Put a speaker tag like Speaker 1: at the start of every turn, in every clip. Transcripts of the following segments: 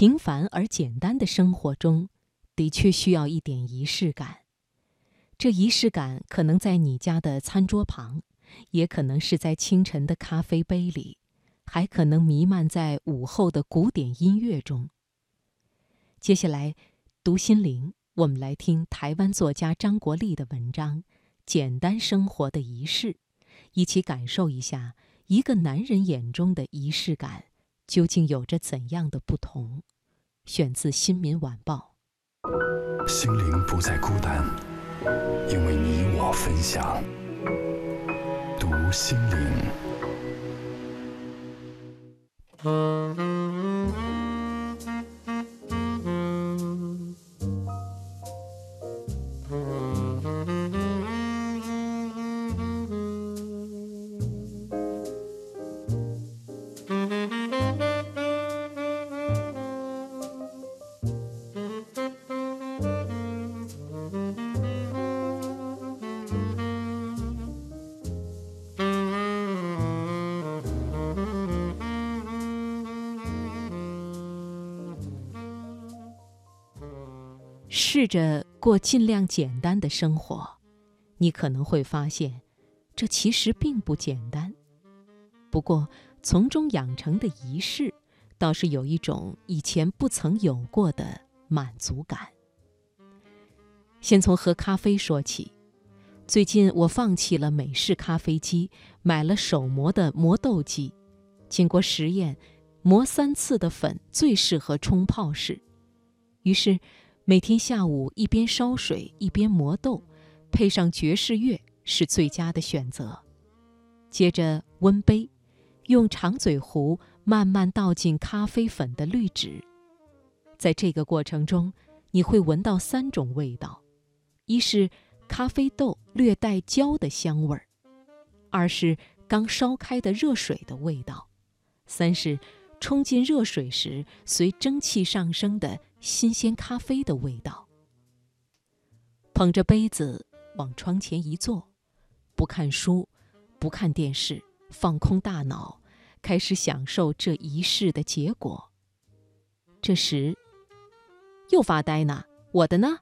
Speaker 1: 平凡而简单的生活中，的确需要一点仪式感。这仪式感可能在你家的餐桌旁，也可能是在清晨的咖啡杯里，还可能弥漫在午后的古典音乐中。接下来，读心灵，我们来听台湾作家张国立的文章《简单生活的仪式》，一起感受一下一个男人眼中的仪式感究竟有着怎样的不同。选自《新民晚报》。
Speaker 2: 心灵不再孤单，因为你我分享。读心灵。
Speaker 1: 试着过尽量简单的生活，你可能会发现，这其实并不简单。不过，从中养成的仪式，倒是有一种以前不曾有过的满足感。先从喝咖啡说起，最近我放弃了美式咖啡机，买了手磨的磨豆机。经过实验，磨三次的粉最适合冲泡式，于是。每天下午一边烧水一边磨豆，配上爵士乐是最佳的选择。接着温杯，用长嘴壶慢慢倒进咖啡粉的滤纸。在这个过程中，你会闻到三种味道：一是咖啡豆略带焦的香味儿；二是刚烧开的热水的味道；三是冲进热水时随蒸汽上升的。新鲜咖啡的味道。捧着杯子往窗前一坐，不看书，不看电视，放空大脑，开始享受这一世的结果。这时，又发呆呢？我的呢？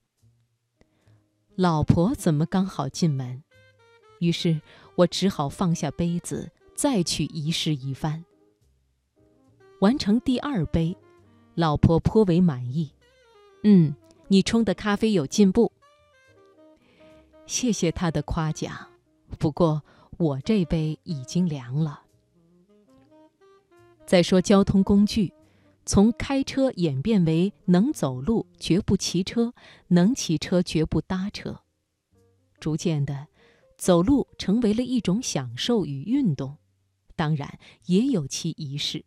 Speaker 1: 老婆怎么刚好进门？于是我只好放下杯子，再去仪式一番。完成第二杯。老婆颇为满意，嗯，你冲的咖啡有进步。谢谢他的夸奖，不过我这杯已经凉了。再说交通工具，从开车演变为能走路绝不骑车，能骑车绝不搭车，逐渐的，走路成为了一种享受与运动，当然也有其仪式，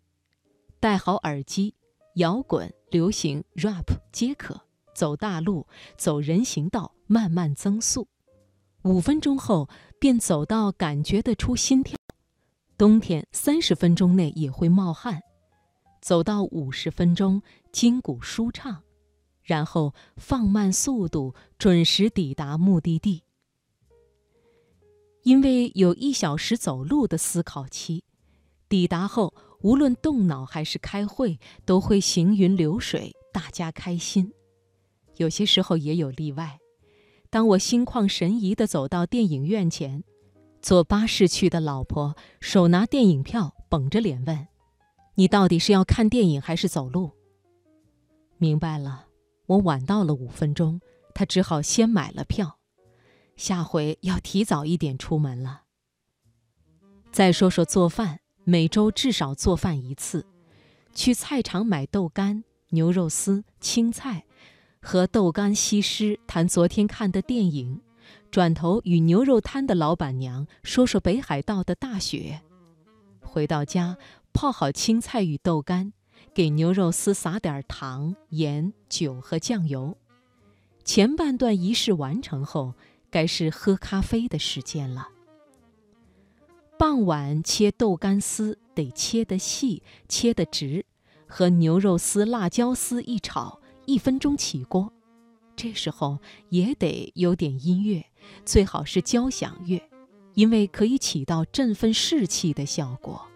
Speaker 1: 戴好耳机。摇滚、流行、rap 皆可，走大路、走人行道，慢慢增速，五分钟后便走到感觉得出心跳。冬天三十分钟内也会冒汗，走到五十分钟筋骨舒畅，然后放慢速度，准时抵达目的地。因为有一小时走路的思考期，抵达后。无论动脑还是开会，都会行云流水，大家开心。有些时候也有例外。当我心旷神怡地走到电影院前，坐巴士去的老婆手拿电影票，绷着脸问：“你到底是要看电影还是走路？”明白了，我晚到了五分钟，她只好先买了票。下回要提早一点出门了。再说说做饭。每周至少做饭一次，去菜场买豆干、牛肉丝、青菜，和豆干西施谈昨天看的电影，转头与牛肉摊的老板娘说说北海道的大雪。回到家，泡好青菜与豆干，给牛肉丝撒点糖、盐、酒和酱油。前半段仪式完成后，该是喝咖啡的时间了。傍晚切豆干丝得切得细，切得直，和牛肉丝、辣椒丝一炒，一分钟起锅。这时候也得有点音乐，最好是交响乐，因为可以起到振奋士气的效果。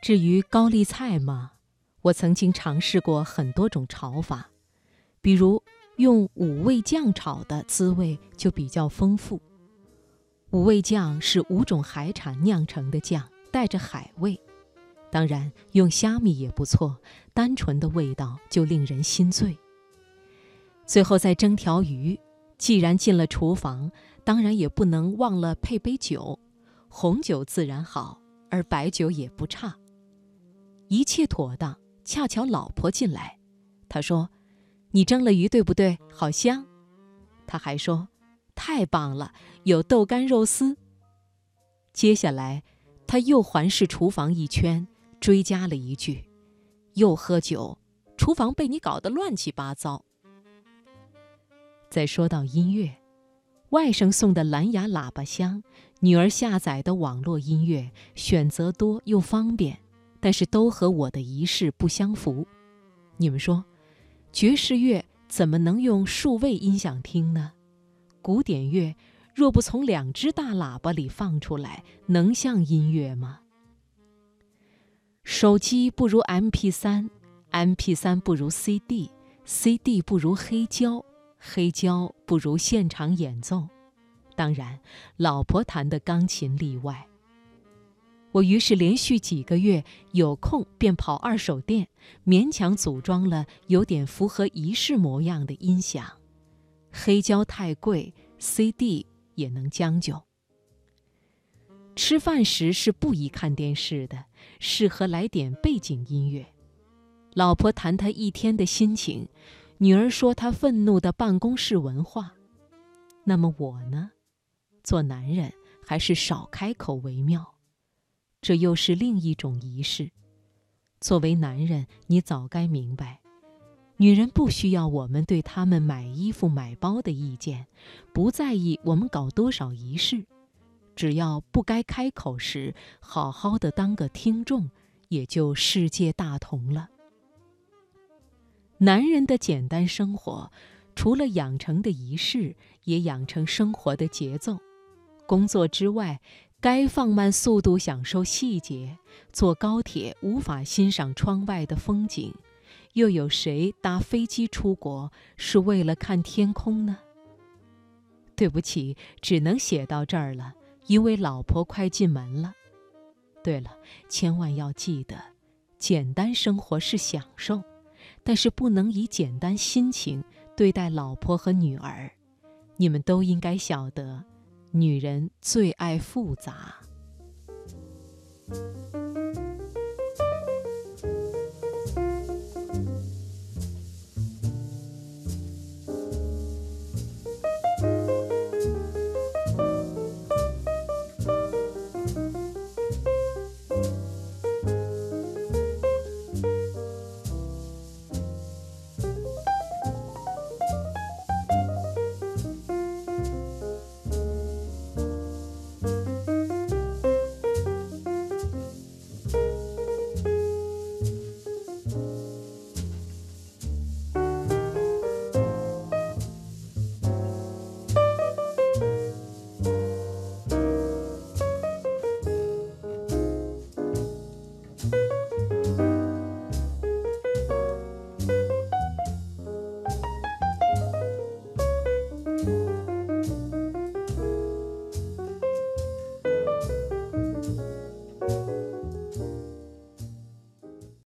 Speaker 1: 至于高丽菜嘛，我曾经尝试过很多种炒法，比如用五味酱炒的滋味就比较丰富。五味酱是五种海产酿成的酱，带着海味。当然，用虾米也不错，单纯的味道就令人心醉。最后再蒸条鱼，既然进了厨房，当然也不能忘了配杯酒，红酒自然好，而白酒也不差。一切妥当。恰巧老婆进来，他说：“你蒸了鱼对不对？好香。”他还说：“太棒了，有豆干肉丝。”接下来，他又环视厨房一圈，追加了一句：“又喝酒，厨房被你搞得乱七八糟。”再说到音乐，外甥送的蓝牙喇叭箱，女儿下载的网络音乐，选择多又方便。但是都和我的仪式不相符，你们说，爵士乐怎么能用数位音响听呢？古典乐若不从两只大喇叭里放出来，能像音乐吗？手机不如 M P 三，M P 三不如 C D，C D 不如黑胶，黑胶不如现场演奏，当然，老婆弹的钢琴例外。我于是连续几个月有空便跑二手店，勉强组装了有点符合仪式模样的音响。黑胶太贵，CD 也能将就。吃饭时是不宜看电视的，适合来点背景音乐。老婆谈她一天的心情，女儿说她愤怒的办公室文化。那么我呢？做男人还是少开口为妙。这又是另一种仪式。作为男人，你早该明白，女人不需要我们对他们买衣服、买包的意见，不在意我们搞多少仪式，只要不该开口时，好好的当个听众，也就世界大同了。男人的简单生活，除了养成的仪式，也养成生活的节奏。工作之外。该放慢速度享受细节。坐高铁无法欣赏窗外的风景，又有谁搭飞机出国是为了看天空呢？对不起，只能写到这儿了，因为老婆快进门了。对了，千万要记得，简单生活是享受，但是不能以简单心情对待老婆和女儿。你们都应该晓得。女人最爱复杂。